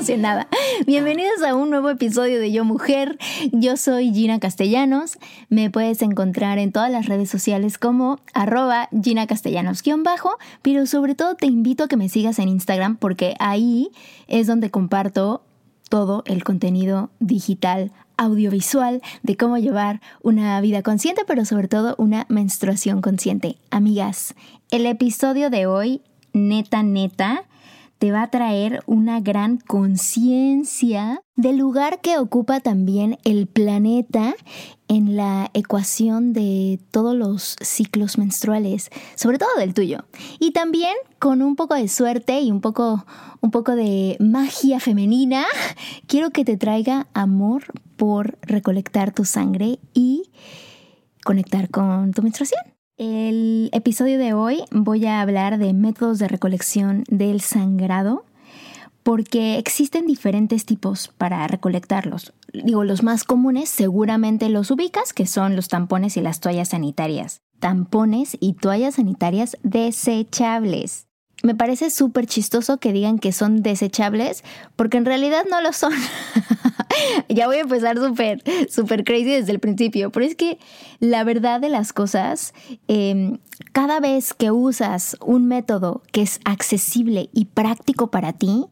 Emocionada. Bienvenidos a un nuevo episodio de Yo Mujer. Yo soy Gina Castellanos. Me puedes encontrar en todas las redes sociales como arroba Gina Castellanos-bajo, pero sobre todo te invito a que me sigas en Instagram porque ahí es donde comparto todo el contenido digital audiovisual de cómo llevar una vida consciente, pero sobre todo una menstruación consciente. Amigas, el episodio de hoy, neta, neta, te va a traer una gran conciencia del lugar que ocupa también el planeta en la ecuación de todos los ciclos menstruales, sobre todo del tuyo. Y también con un poco de suerte y un poco, un poco de magia femenina, quiero que te traiga amor por recolectar tu sangre y conectar con tu menstruación. El episodio de hoy voy a hablar de métodos de recolección del sangrado porque existen diferentes tipos para recolectarlos. Digo, los más comunes seguramente los ubicas, que son los tampones y las toallas sanitarias. Tampones y toallas sanitarias desechables. Me parece súper chistoso que digan que son desechables porque en realidad no lo son. ya voy a empezar súper, súper crazy desde el principio, pero es que la verdad de las cosas, eh, cada vez que usas un método que es accesible y práctico para ti,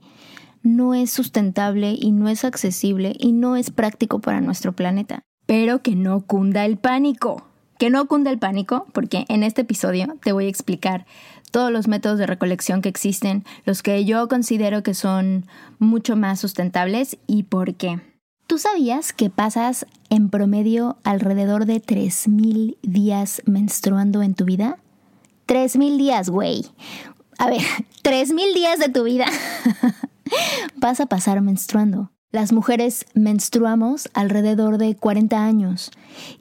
no es sustentable y no es accesible y no es práctico para nuestro planeta. Pero que no cunda el pánico. Que no cunda el pánico, porque en este episodio te voy a explicar todos los métodos de recolección que existen, los que yo considero que son mucho más sustentables y por qué. ¿Tú sabías que pasas en promedio alrededor de 3.000 días menstruando en tu vida? 3.000 días, güey. A ver, 3.000 días de tu vida vas a pasar menstruando. Las mujeres menstruamos alrededor de 40 años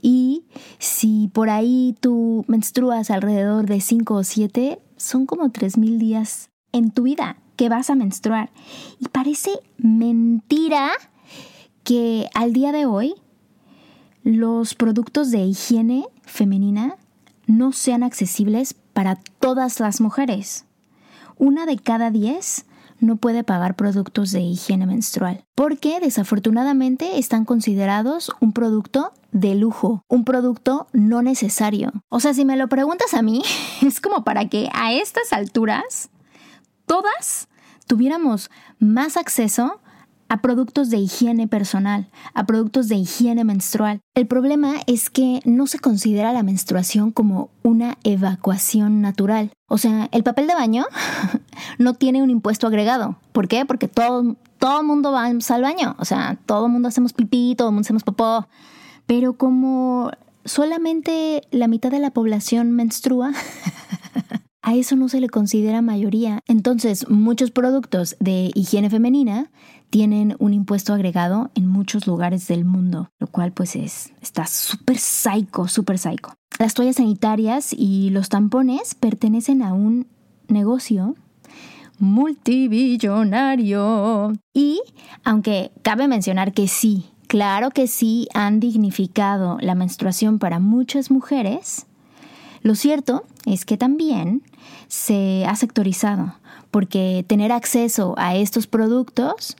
y si por ahí tú menstruas alrededor de 5 o 7, son como 3.000 días en tu vida que vas a menstruar. Y parece mentira que al día de hoy los productos de higiene femenina no sean accesibles para todas las mujeres. Una de cada diez no puede pagar productos de higiene menstrual, porque desafortunadamente están considerados un producto de lujo, un producto no necesario. O sea, si me lo preguntas a mí, es como para que a estas alturas todas tuviéramos más acceso a productos de higiene personal, a productos de higiene menstrual. El problema es que no se considera la menstruación como una evacuación natural. O sea, el papel de baño no tiene un impuesto agregado. ¿Por qué? Porque todo, todo mundo va al baño. O sea, todo mundo hacemos pipí, todo mundo hacemos popó. Pero como solamente la mitad de la población menstrua, a eso no se le considera mayoría. Entonces, muchos productos de higiene femenina tienen un impuesto agregado en muchos lugares del mundo, lo cual pues es, está súper psycho, súper psycho. Las toallas sanitarias y los tampones pertenecen a un negocio multibillonario. Y aunque cabe mencionar que sí, claro que sí han dignificado la menstruación para muchas mujeres, lo cierto es que también se ha sectorizado, porque tener acceso a estos productos,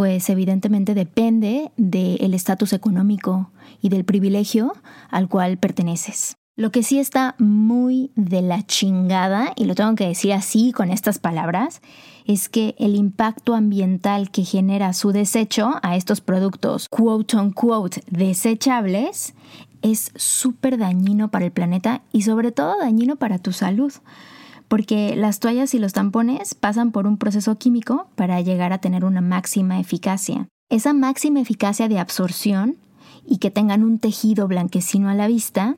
pues evidentemente depende del estatus económico y del privilegio al cual perteneces. Lo que sí está muy de la chingada, y lo tengo que decir así con estas palabras, es que el impacto ambiental que genera su desecho a estos productos quote unquote desechables es súper dañino para el planeta y sobre todo dañino para tu salud. Porque las toallas y los tampones pasan por un proceso químico para llegar a tener una máxima eficacia. Esa máxima eficacia de absorción y que tengan un tejido blanquecino a la vista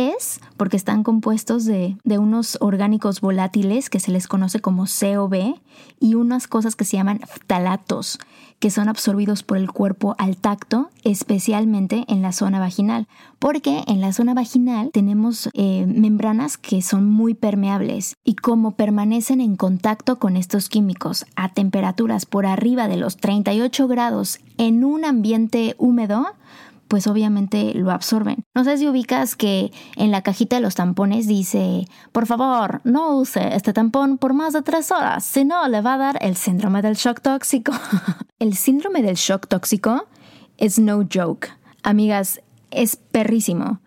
es porque están compuestos de, unos orgánicos volátiles que se les conoce como COB y unas cosas que se llaman phtalatos, que son absorbidos por el cuerpo al tacto, especialmente en la zona vaginal, porque en la zona vaginal tenemos eh, membranas que son muy permeables y como permanecen en contacto con estos químicos a temperaturas por arriba de los 38 grados en un ambiente húmedo, pues obviamente lo absorben. No sé si ubicas que en la cajita de los tampones dice, por favor, no use este tampón por más de tres horas, si no le va a dar el síndrome del shock tóxico. el síndrome del shock tóxico es no joke. Amigas, es perrísimo.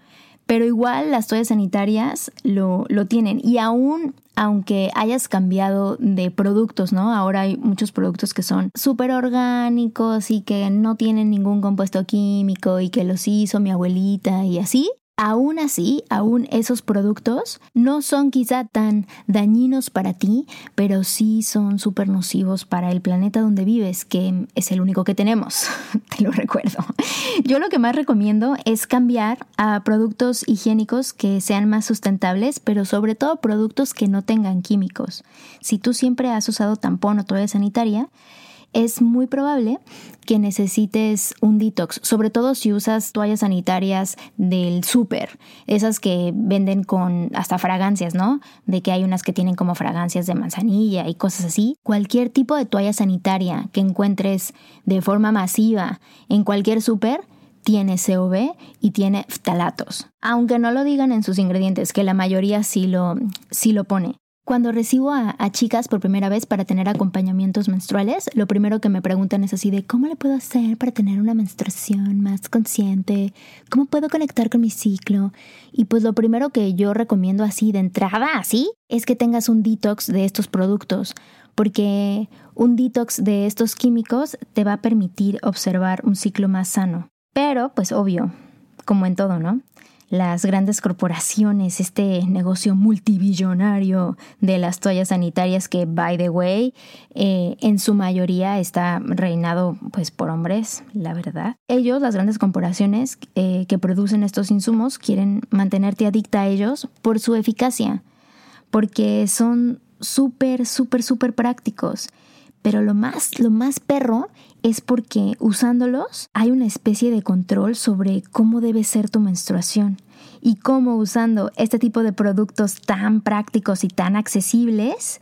Pero igual las toallas sanitarias lo, lo tienen. Y aún aunque hayas cambiado de productos, ¿no? Ahora hay muchos productos que son súper orgánicos y que no tienen ningún compuesto químico y que los hizo mi abuelita y así. Aún así, aún esos productos no son quizá tan dañinos para ti, pero sí son súper nocivos para el planeta donde vives, que es el único que tenemos, te lo recuerdo. Yo lo que más recomiendo es cambiar a productos higiénicos que sean más sustentables, pero sobre todo productos que no tengan químicos. Si tú siempre has usado tampón o toalla sanitaria, es muy probable que necesites un detox, sobre todo si usas toallas sanitarias del súper, esas que venden con hasta fragancias, ¿no? De que hay unas que tienen como fragancias de manzanilla y cosas así. Cualquier tipo de toalla sanitaria que encuentres de forma masiva en cualquier súper tiene COB y tiene phtalatos. Aunque no lo digan en sus ingredientes, que la mayoría sí lo, sí lo pone. Cuando recibo a, chicas por primera vez para tener acompañamientos menstruales, lo primero que me preguntan es así de ¿cómo le puedo hacer para tener una menstruación más consciente? ¿Cómo puedo conectar con mi ciclo? Y pues lo primero que yo recomiendo así de entrada, así, es que tengas un detox de estos productos, porque un detox de estos químicos te va a permitir observar un ciclo más sano. Pero, pues obvio, como en todo, ¿no? Las grandes corporaciones, este negocio multibillonario de las toallas sanitarias que, by the way, eh, en su mayoría está reinado pues por hombres, la verdad. Ellos, las grandes corporaciones eh, que producen estos insumos, quieren mantenerte adicta a ellos por su eficacia, porque son súper, súper, súper prácticos. Pero lo más, lo más perro es porque usándolos hay una especie de control sobre cómo debe ser tu menstruación y cómo usando este tipo de productos tan prácticos y tan accesibles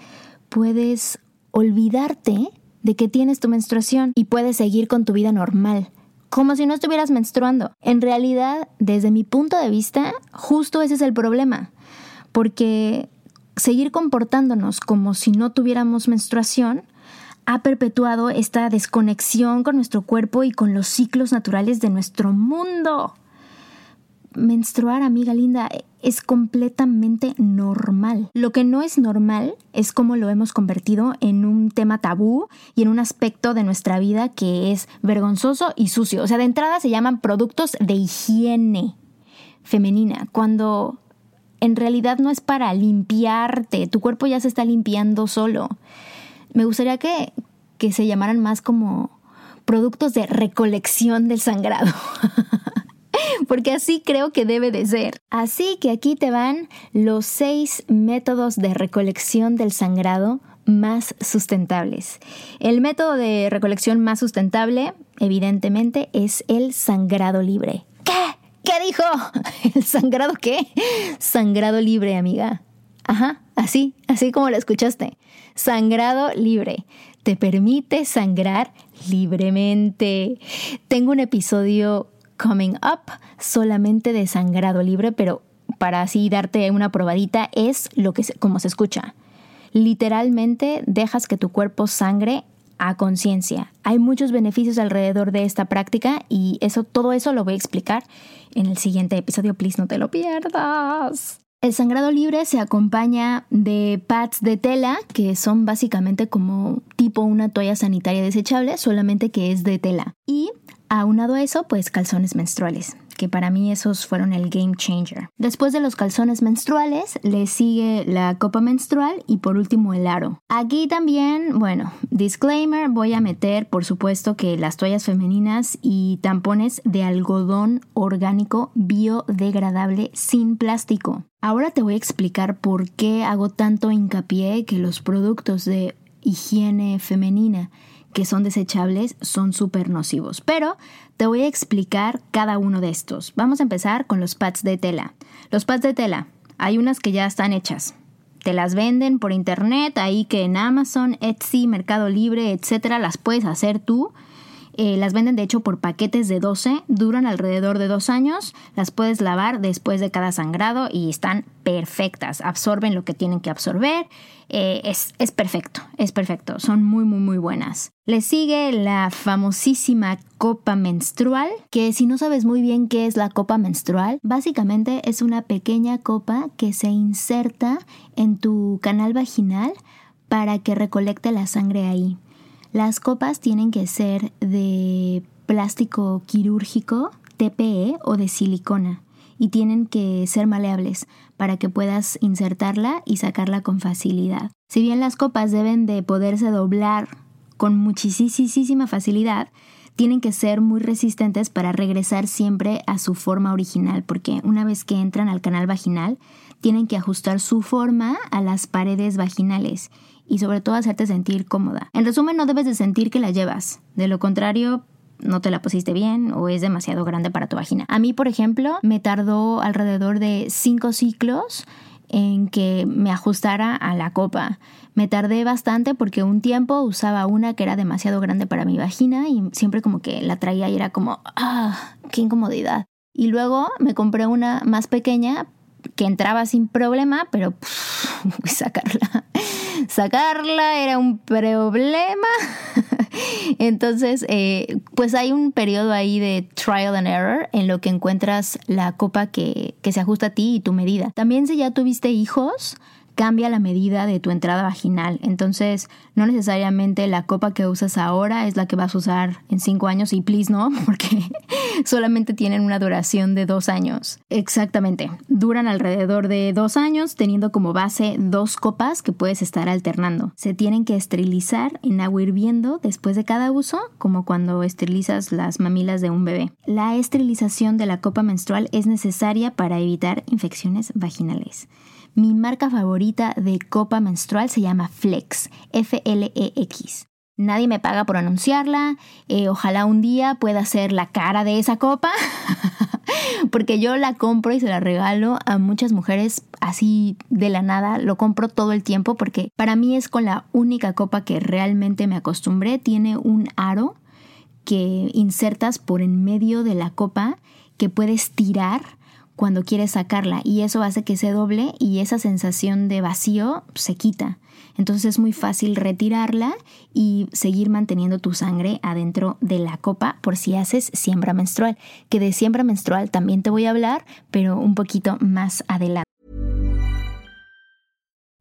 puedes olvidarte de que tienes tu menstruación y puedes seguir con tu vida normal, como si no estuvieras menstruando. En realidad, desde mi punto de vista, justo ese es el problema, porque seguir comportándonos como si no tuviéramos menstruación ha perpetuado esta desconexión con nuestro cuerpo y con los ciclos naturales de nuestro mundo. Menstruar, amiga linda, es completamente normal. Lo que no es normal es cómo lo hemos convertido en un tema tabú y en un aspecto de nuestra vida que es vergonzoso y sucio. O sea, de entrada se llaman productos de higiene femenina, cuando en realidad no es para limpiarte, tu cuerpo ya se está limpiando solo. Me gustaría que, que se llamaran más como productos de recolección del sangrado. Porque así creo que debe de ser. Así que aquí te van los seis métodos de recolección del sangrado más sustentables. El método de recolección más sustentable, evidentemente, es el sangrado libre. ¿Qué? ¿Qué dijo? ¿El sangrado qué? Sangrado libre, amiga. Ajá, así, así como lo escuchaste. Sangrado libre. Te permite sangrar libremente. Tengo un episodio coming up solamente de sangrado libre, pero para así darte una probadita es lo que como se escucha. Literalmente dejas que tu cuerpo sangre a conciencia. Hay muchos beneficios alrededor de esta práctica y eso, todo eso lo voy a explicar en el siguiente episodio. Please no te lo pierdas. El sangrado libre se acompaña de pads de tela, que son básicamente como tipo una toalla sanitaria desechable, solamente que es de tela. Y aunado a eso, pues calzones menstruales que para mí esos fueron el game changer. Después de los calzones menstruales, le sigue la copa menstrual y por último el aro. Aquí también, bueno, disclaimer, voy a meter por supuesto que las toallas femeninas y tampones de algodón orgánico biodegradable sin plástico. Ahora te voy a explicar por qué hago tanto hincapié que los productos de higiene femenina que son desechables son súper nocivos. Pero te voy a explicar cada uno de estos. Vamos a empezar con los pads de tela. Los pads de tela, hay unas que ya están hechas. Te las venden por internet, ahí que en Amazon, Etsy, Mercado Libre, etcétera, las puedes hacer tú eh, las venden de hecho por paquetes de 12, duran alrededor de dos años, las puedes lavar después de cada sangrado y están perfectas, absorben lo que tienen que absorber, eh, es, es perfecto, es perfecto, son muy muy muy buenas. Le sigue la famosísima copa menstrual, que si no sabes muy bien qué es la copa menstrual, básicamente es una pequeña copa que se inserta en tu canal vaginal para que recolecte la sangre ahí. Las copas tienen que ser de plástico quirúrgico, TPE o de silicona y tienen que ser maleables para que puedas insertarla y sacarla con facilidad. Si bien las copas deben de poderse doblar con muchísima facilidad, tienen que ser muy resistentes para regresar siempre a su forma original, porque una vez que entran al canal vaginal, tienen que ajustar su forma a las paredes vaginales y sobre todo hacerte sentir cómoda. En resumen, no debes de sentir que la llevas. De lo contrario, no te la pusiste bien o es demasiado grande para tu vagina. A mí, por ejemplo, me tardó alrededor de cinco ciclos en que me ajustara a la copa. Me tardé bastante porque un tiempo usaba una que era demasiado grande para mi vagina y siempre como que la traía y era como, ah, qué incomodidad. Y luego me compré una más pequeña que entraba sin problema, pero sacarla sacarla era un problema. Entonces, eh, pues hay un periodo ahí de trial and error en lo que encuentras la copa que, que se ajusta a ti y tu medida. También si ya tuviste hijos, cambia la medida de tu entrada vaginal. Entonces, no necesariamente la copa que usas ahora es la que vas a usar en cinco años y please no, porque solamente tienen una duración de dos años. Exactamente, duran alrededor de dos años teniendo como base dos copas que puedes estar alternando. Se tienen que esterilizar en agua hirviendo después de cada uso, como cuando esterilizas las mamilas de un bebé. La esterilización de la copa menstrual es necesaria para evitar infecciones vaginales. Mi marca favorita de copa menstrual se llama Flex, F-L-E-X. Nadie me paga por anunciarla. Eh, ojalá un día pueda ser la cara de esa copa. porque yo la compro y se la regalo a muchas mujeres así de la nada. Lo compro todo el tiempo porque para mí es con la única copa que realmente me acostumbré. Tiene un aro que insertas por en medio de la copa que puedes tirar cuando quieres sacarla y eso hace que se doble y esa sensación de vacío se quita. Entonces es muy fácil retirarla y seguir manteniendo tu sangre adentro de la copa por si haces siembra menstrual, que de siembra menstrual también te voy a hablar, pero un poquito más adelante.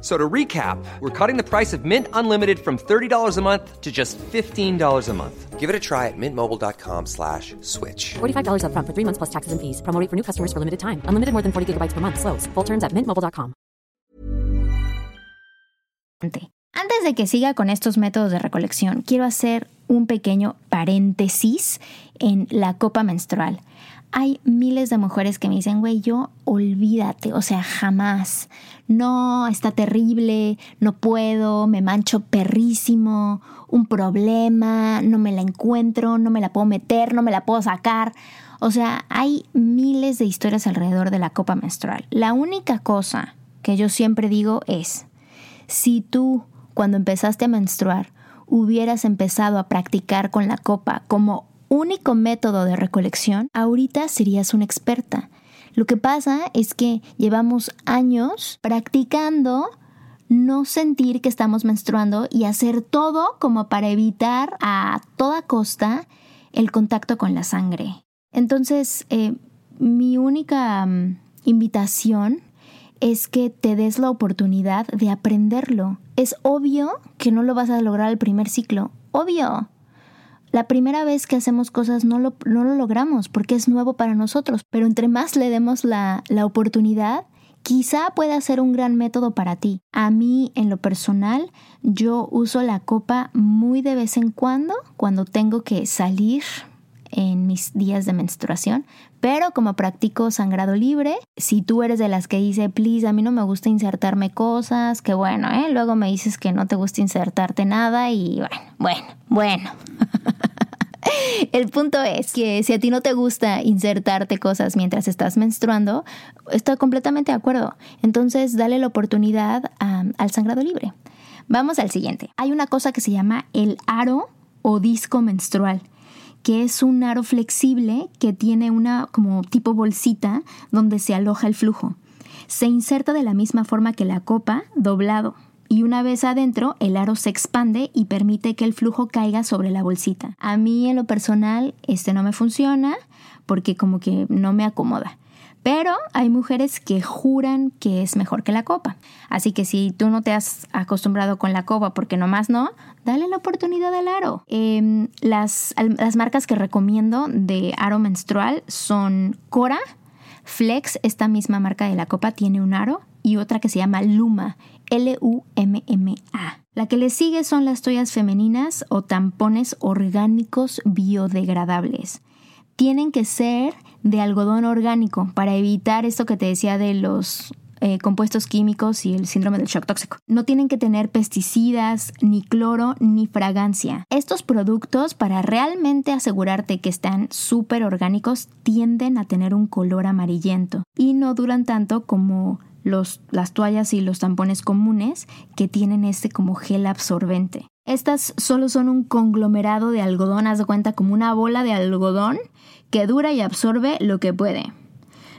So to recap, we're cutting the price of Mint Unlimited from $30 a month to just $15 a month. Give it a try at mintmobile.com slash switch. $45 up front for three months plus taxes and fees. Promo rate for new customers for limited time. Unlimited more than 40 gigabytes per month. Slows. Full terms at mintmobile.com. Antes de que siga con estos métodos de recolección, quiero hacer un pequeño paréntesis en la copa menstrual. Hay miles de mujeres que me dicen, güey, yo olvídate, o sea, jamás. No, está terrible, no puedo, me mancho perrísimo, un problema, no me la encuentro, no me la puedo meter, no me la puedo sacar. O sea, hay miles de historias alrededor de la copa menstrual. La única cosa que yo siempre digo es, si tú cuando empezaste a menstruar, hubieras empezado a practicar con la copa como único método de recolección, ahorita serías una experta. Lo que pasa es que llevamos años practicando no sentir que estamos menstruando y hacer todo como para evitar a toda costa el contacto con la sangre. Entonces, eh, mi única mm, invitación es que te des la oportunidad de aprenderlo. Es obvio que no lo vas a lograr al primer ciclo, obvio. La primera vez que hacemos cosas no lo, no lo logramos porque es nuevo para nosotros, pero entre más le demos la, la oportunidad, quizá pueda ser un gran método para ti. A mí, en lo personal, yo uso la copa muy de vez en cuando, cuando tengo que salir en mis días de menstruación, pero como practico sangrado libre, si tú eres de las que dice, please, a mí no me gusta insertarme cosas, que bueno, ¿eh? luego me dices que no te gusta insertarte nada y bueno, bueno, bueno. El punto es que si a ti no te gusta insertarte cosas mientras estás menstruando, estoy completamente de acuerdo. Entonces, dale la oportunidad al sangrado libre. Vamos al siguiente. Hay una cosa que se llama el aro o disco menstrual que es un aro flexible que tiene una como tipo bolsita donde se aloja el flujo. Se inserta de la misma forma que la copa, doblado, y una vez adentro el aro se expande y permite que el flujo caiga sobre la bolsita. A mí en lo personal este no me funciona porque como que no me acomoda. Pero hay mujeres que juran que es mejor que la copa. Así que si tú no te has acostumbrado con la copa porque nomás no, dale la oportunidad al aro. Em, las, las marcas que recomiendo de aro menstrual son Cora, Flex, esta misma marca de la copa tiene un aro, y otra que se llama Luma, L-U-M-M-A. La que le sigue son las toallas femeninas o tampones orgánicos biodegradables. Tienen que ser de algodón orgánico para evitar esto que te decía de los eh, compuestos químicos y el síndrome del shock tóxico. No tienen que tener pesticidas, ni cloro, ni fragancia. Estos productos, para realmente asegurarte que están súper orgánicos, tienden a tener un color amarillento y no duran tanto como los, las toallas y los tampones comunes que tienen este como gel absorbente. Estas solo son un conglomerado de algodón, haz cuenta como una bola de algodón que dura y absorbe lo que puede.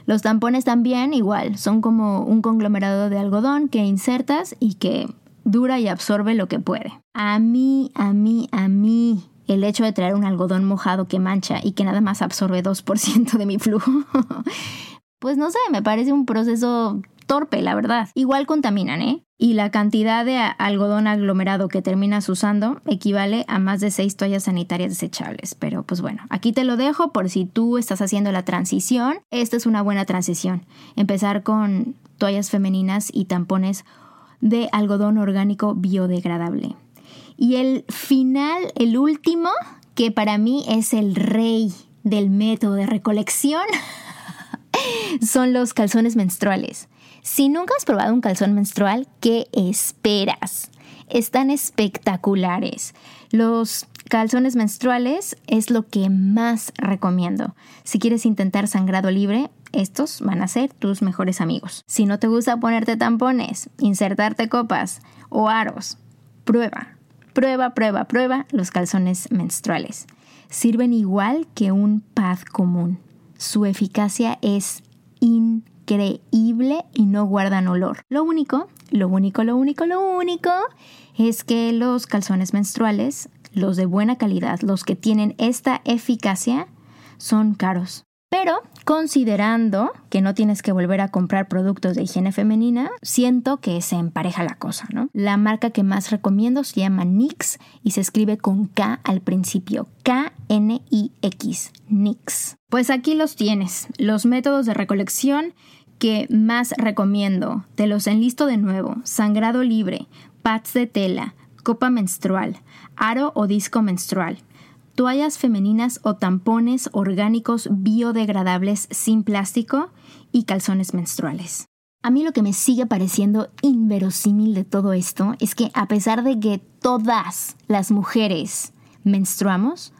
Los tampones también igual, son como un conglomerado de algodón que insertas y que dura y absorbe lo que puede. A mí, a mí, a mí, el hecho de traer un algodón mojado que mancha y que nada más absorbe 2% de mi flujo, pues no sé, me parece un proceso torpe, la verdad. Igual contaminan, ¿eh? Y la cantidad de algodón aglomerado que terminas usando equivale a más de 6 toallas sanitarias desechables. Pero pues bueno, aquí te lo dejo por si tú estás haciendo la transición. Esta es una buena transición. Empezar con toallas femeninas y tampones de algodón orgánico biodegradable. Y el final, el último, que para mí es el rey del método de recolección, son los calzones menstruales. Si nunca has probado un calzón menstrual, ¿qué esperas? Están espectaculares. Los calzones menstruales es lo que más recomiendo. Si quieres intentar sangrado libre, estos van a ser tus mejores amigos. Si no te gusta ponerte tampones, insertarte copas o aros, prueba, prueba, prueba, prueba los calzones menstruales. Sirven igual que un pad común. Su eficacia es increíble increíble y no guardan olor. Lo único, lo único, lo único, lo único es que los calzones menstruales, los de buena calidad, los que tienen esta eficacia, son caros. Pero considerando que no tienes que volver a comprar productos de higiene femenina, siento que se empareja la cosa, ¿no? La marca que más recomiendo se llama NYX y se escribe con K al principio. K-N-I-X. NYX. Pues aquí los tienes, los métodos de recolección que más recomiendo, te los enlisto de nuevo, sangrado libre, pads de tela, copa menstrual, aro o disco menstrual, toallas femeninas o tampones orgánicos biodegradables sin plástico y calzones menstruales. A mí lo que me sigue pareciendo inverosímil de todo esto es que a pesar de que todas las mujeres menstruamos,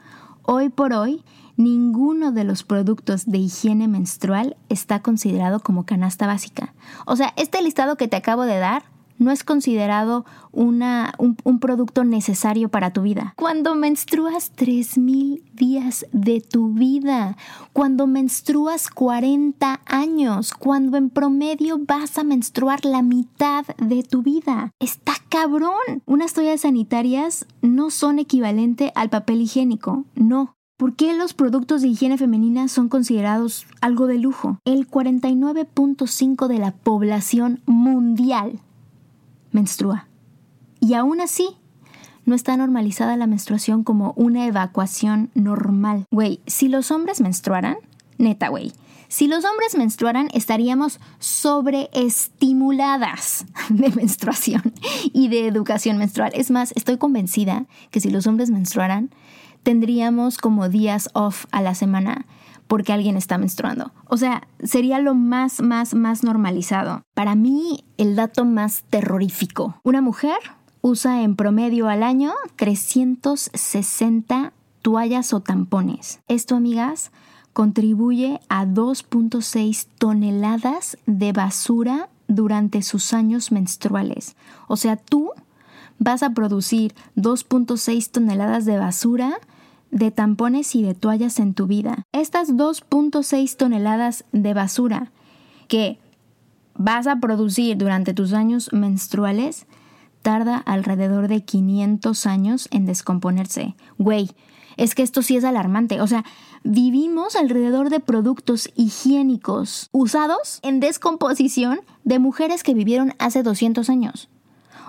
hoy por hoy ninguno de los productos de higiene menstrual está considerado como canasta básica. O sea, este listado que te acabo de dar no es considerado una, un, producto necesario para tu vida. Cuando menstruas 3.000 días de tu vida, cuando menstruas 40 años, cuando en promedio vas a menstruar la mitad de tu vida. Está cabrón. Unas toallas sanitarias no son equivalente al papel higiénico, no. ¿Por qué los productos de higiene femenina son considerados algo de lujo? El 49.5 de la población mundial menstrua. Y aún así, no está normalizada la menstruación como una evacuación normal. Güey, si los hombres menstruaran, neta, güey, si los hombres menstruaran, estaríamos sobreestimuladas de menstruación y de educación menstrual. Es más, estoy convencida que si los hombres menstruaran, tendríamos como días off a la semana porque alguien está menstruando. O sea, sería lo más, más, más normalizado. Para mí, el dato más terrorífico. Una mujer usa en promedio al año 360 toallas o tampones. Esto, amigas, contribuye a 2.6 toneladas de basura durante sus años menstruales. O sea, tú vas a producir 2.6 toneladas de basura de tampones y de toallas en tu vida. Estas 2.6 toneladas de basura que vas a producir durante tus años menstruales tarda alrededor de 500 años en descomponerse. Güey, es que esto sí es alarmante. O sea, vivimos alrededor de productos higiénicos usados en descomposición de mujeres que vivieron hace 200 años.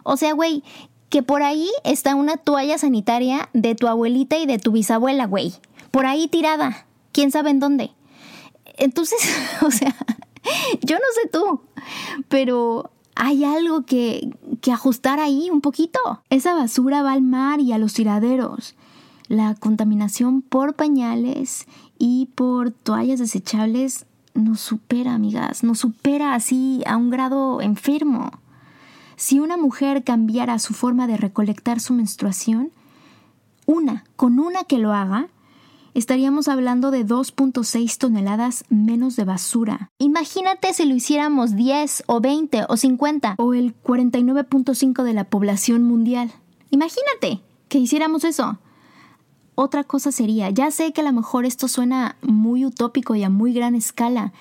O sea, güey, que por ahí está una toalla sanitaria de tu abuelita y de tu bisabuela, güey. Por ahí tirada. ¿Quién sabe en dónde? Entonces, o sea, yo no sé tú, pero hay algo que, que ajustar ahí un poquito. Esa basura va al mar y a los tiraderos. La contaminación por pañales y por toallas desechables nos supera, amigas, nos supera así a un grado enfermo. Si una mujer cambiara su forma de recolectar su menstruación, una, con una que lo haga, estaríamos hablando de 2.6 toneladas menos de basura. Imagínate si lo hiciéramos 10 o 20 o 50 o el 49.5 de la población mundial. Imagínate que hiciéramos eso. Otra cosa sería, ya sé que a lo mejor esto suena muy utópico y a muy gran escala,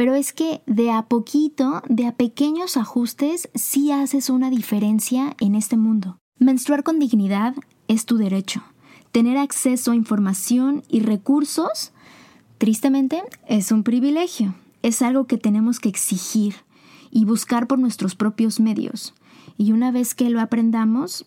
pero es que de a poquito, de a pequeños ajustes, sí haces una diferencia en este mundo. Menstruar con dignidad es tu derecho. Tener acceso a información y recursos, tristemente, es un privilegio. Es algo que tenemos que exigir y buscar por nuestros propios medios. Y una vez que lo aprendamos,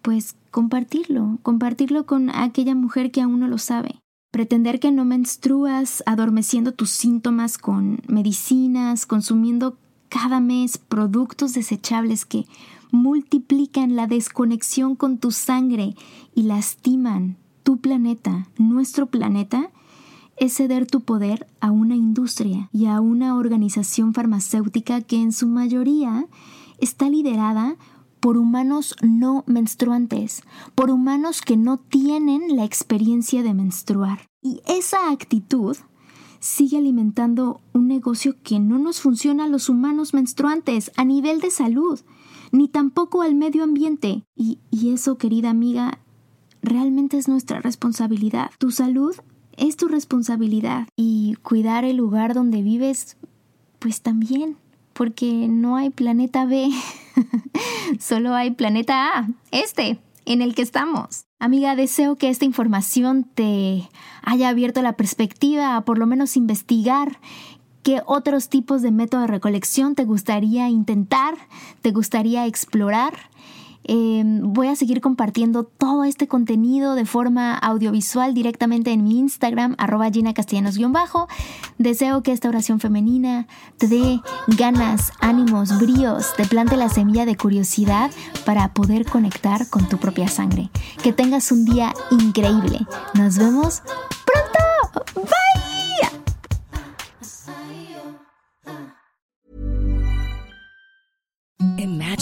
pues compartirlo, compartirlo con aquella mujer que aún no lo sabe. Pretender que no menstruas adormeciendo tus síntomas con medicinas, consumiendo cada mes productos desechables que multiplican la desconexión con tu sangre y lastiman tu planeta, nuestro planeta, es ceder tu poder a una industria y a una organización farmacéutica que en su mayoría está liderada por humanos no menstruantes, por humanos que no tienen la experiencia de menstruar. Y esa actitud sigue alimentando un negocio que no nos funciona a los humanos menstruantes a nivel de salud, ni tampoco al medio ambiente. Y, y eso, querida amiga, realmente es nuestra responsabilidad. Tu salud es tu responsabilidad y cuidar el lugar donde vives, pues también porque no hay planeta B, solo hay planeta A, este, en el que estamos. Amiga, deseo que esta información te haya abierto la perspectiva a por lo menos investigar qué otros tipos de método de recolección te gustaría intentar, te gustaría explorar Em, voy a seguir compartiendo todo este contenido de forma audiovisual directamente en mi Instagram, arroba Gina Castellanos-bajo. Deseo que esta oración femenina te dé ganas, ánimos, bríos, te plante la semilla de curiosidad para poder conectar con tu propia sangre. Que tengas un día increíble. Nos vemos pronto.